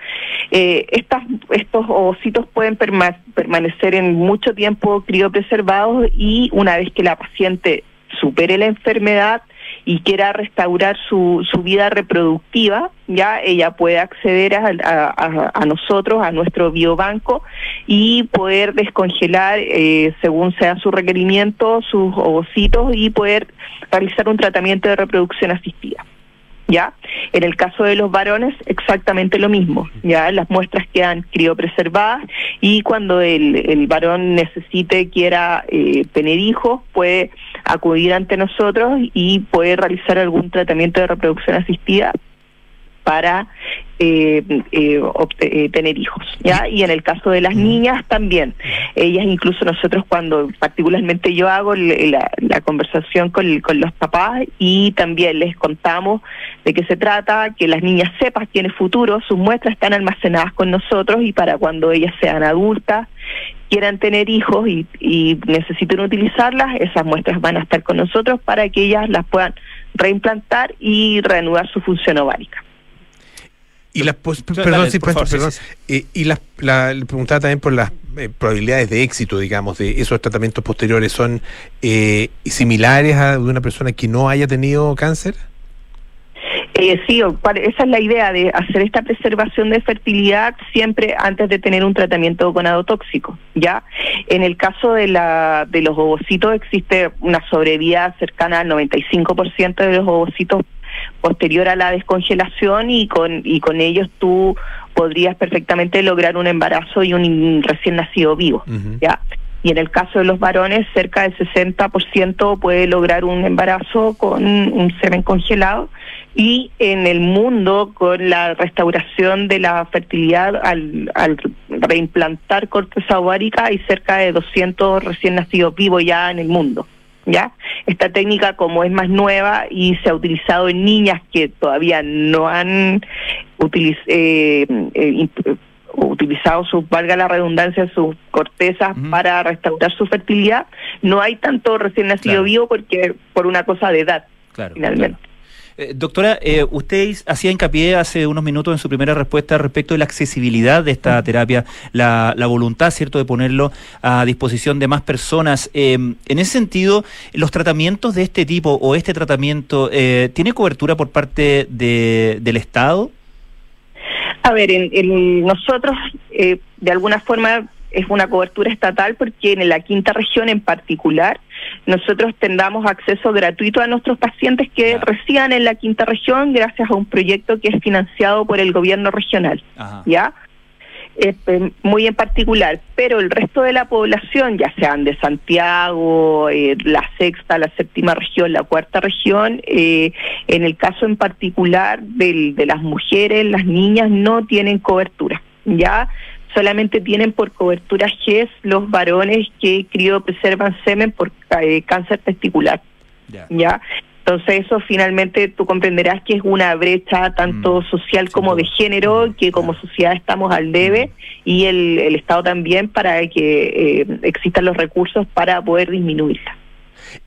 Eh, estas, estos ovocitos pueden permanecer en mucho tiempo criopreservados y una vez que la paciente supere la enfermedad y quiera restaurar su, su vida reproductiva, ya ella puede acceder a, a, nosotros, a nuestro biobanco y poder descongelar, eh, según sea su requerimiento, sus ovocitos y poder realizar un tratamiento de reproducción asistida. ¿Ya? En el caso de los varones, exactamente lo mismo, ¿ya? Las muestras quedan criopreservadas y cuando el, el varón necesite, quiera eh, tener hijos, puede acudir ante nosotros y puede realizar algún tratamiento de reproducción asistida para eh, eh, eh, tener hijos, ¿ya? Y en el caso de las niñas también. Ellas incluso nosotros cuando particularmente yo hago la, conversación con, con, los papás y también les contamos de qué se trata, que las niñas sepan el futuro sus muestras están almacenadas con nosotros y para cuando ellas sean adultas quieran tener hijos y, y necesiten utilizarlas, esas muestras van a estar con nosotros para que ellas las puedan reimplantar y reanudar su función ovárica. Y las perdón, sí, perdón, eh, y las, la, le preguntaba también por las eh, probabilidades de éxito, digamos, de esos tratamientos posteriores. ¿Son eh, similares a de una persona que no haya tenido cáncer? sí, esa es la idea de hacer esta preservación de fertilidad siempre antes de tener un tratamiento con adotóxico, ¿ya? En el caso de, la, de los ovocitos existe una sobrevida cercana al 95% de los ovocitos posterior a la descongelación y con, y con ellos tú podrías perfectamente lograr un embarazo y un recién nacido vivo. ¿ya? Y en el caso de los varones, cerca del 60% puede lograr un embarazo con un semen congelado. Y en el mundo, con la restauración de la fertilidad al, al reimplantar corteza ovárica, hay cerca de 200 recién nacidos vivos ya en el mundo. ¿Ya? Esta técnica como es más nueva y se ha utilizado en niñas que todavía no han eh, eh, utilizado su, valga la redundancia, sus cortezas para restaurar su fertilidad, no hay tanto recién nacido vivo porque por una cosa de edad, finalmente. Eh, doctora, eh, usted hacía hincapié hace unos minutos en su primera respuesta respecto de la accesibilidad de esta terapia, la, voluntad, ¿cierto?, de ponerlo a disposición de más personas. Em, en ese sentido, ¿los tratamientos de este tipo o este tratamiento eh, tiene cobertura por parte de, del Estado? A ver, en, en nosotros eh, de alguna forma es una cobertura estatal porque en la quinta región en particular nosotros tendamos acceso gratuito a nuestros pacientes que residan en la quinta región gracias a un proyecto que es financiado por el gobierno regional, Ajá. ¿ya? Este, muy en particular, pero el resto de la población, ya sean de Santiago, eh, la sexta, la séptima región, la cuarta región, eh, en el caso en particular del- de las mujeres, las niñas no tienen cobertura, ¿ya? Solamente tienen por cobertura GES los varones que criopreservan semen por eh, cáncer testicular. Ya. ¿ya? Entonces eso finalmente tú comprenderás que es una brecha tanto Mm, social como de género, Mm, que como sociedad estamos al debe y el, el Estado también para que eh, existan los recursos para poder disminuirla.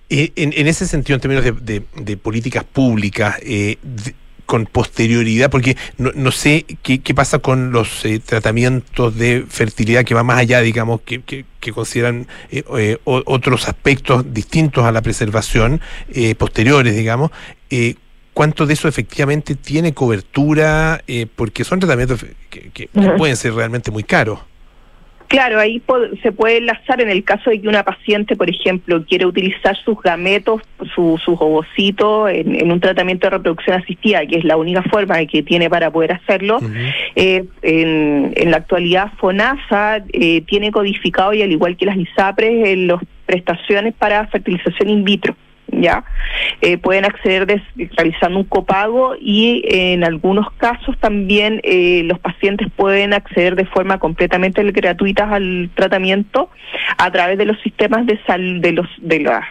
Eh, en, en ese sentido, en términos de, de- de políticas públicas, eh, de- con posterioridad, porque no, no sé qué, qué pasa con los eh, tratamientos de fertilidad que va más allá, digamos, que, que- que consideran eh, eh, otros aspectos distintos a la preservación, eh, posteriores, digamos. eh, ¿Cuánto de eso efectivamente tiene cobertura? Eh, porque son tratamientos que, pueden ser realmente muy caros. Claro, ahí se puede enlazar en el caso de que una paciente, por ejemplo, quiere utilizar sus gametos, su- sus ovocitos en, en un tratamiento de reproducción asistida, que es la única forma que tiene para poder hacerlo. Eh, en, en la actualidad, FONASA eh, tiene codificado, y al igual que las ISAPRES, en las prestaciones para fertilización in vitro. ¿Ya? Eh, pueden acceder des- realizando un copago y eh, en algunos casos también eh, los pacientes pueden acceder de forma completamente gratuita al tratamiento a través de los sistemas de sal de los de la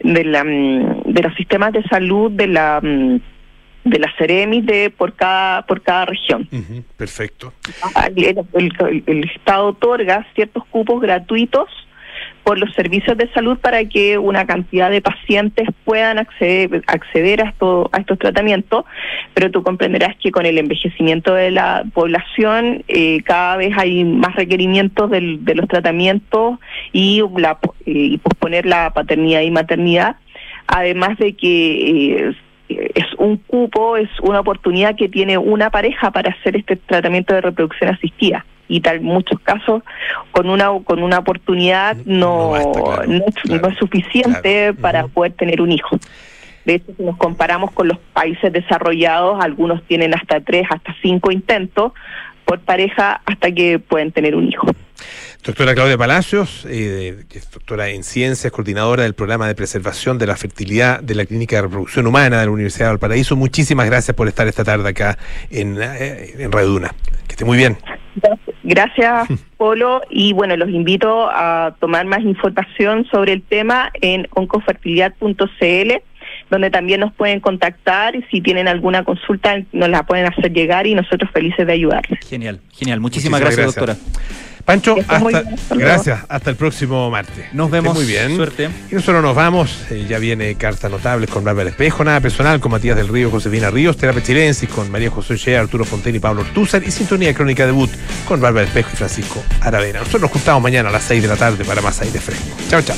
de la mm, de los sistemas de salud de la mm, de la Ceremis de por cada por cada región. Ujú, Perfecto. El, el- el Estado otorga ciertos cupos gratuitos por los servicios de salud para que una cantidad de pacientes puedan acceder, acceder a, esto- a estos tratamientos, pero tú comprenderás que con el envejecimiento de la población eh, cada vez hay más requerimientos del- de los tratamientos y, y posponer la paternidad y maternidad, además de que... eh, es un cupo, es una oportunidad que tiene una pareja para hacer este tratamiento de reproducción asistida. Y tal, muchos casos, con una con una oportunidad No no, basta, claro, no, es- claro, no es suficiente claro. para poder tener un hijo. De hecho, si nos comparamos con los países desarrollados, algunos tienen hasta tres, hasta cinco intentos por pareja hasta que pueden tener un hijo. Doctora Claudia Palacios, eh, que es doctora en ciencias, coordinadora del programa de preservación de la fertilidad de la Clínica de Reproducción Humana de la Universidad de Valparaíso. Muchísimas gracias por estar esta tarde acá en, eh, en Radio Duna. Que esté muy bien. Gracias, Polo. Y bueno, los invito a tomar más información sobre el tema en oncofertilidad.cl, donde también nos pueden contactar y si tienen alguna consulta nos la pueden hacer llegar y nosotros felices de ayudarles. Genial, genial. Muchísimas, Muchísimas gracias, gracias. doctora. Pancho, hasta, bien, hasta luego. gracias. Hasta el próximo martes. Nos vemos. Muy bien. Suerte. Y nosotros nos vamos. eh, ya viene Cartas Notables con Bárbara Espejo, Nada Personal con Matías del Río, Josefina Ríos, Terapia Chilensis con María José Shea, Arturo Fontaine y Pablo Ortúzar y Sintonía Crónica Debut con Bárbara Espejo y Francisco Aravena. Nosotros nos juntamos mañana a las 6 de la tarde para más aire fresco. Chao, chao.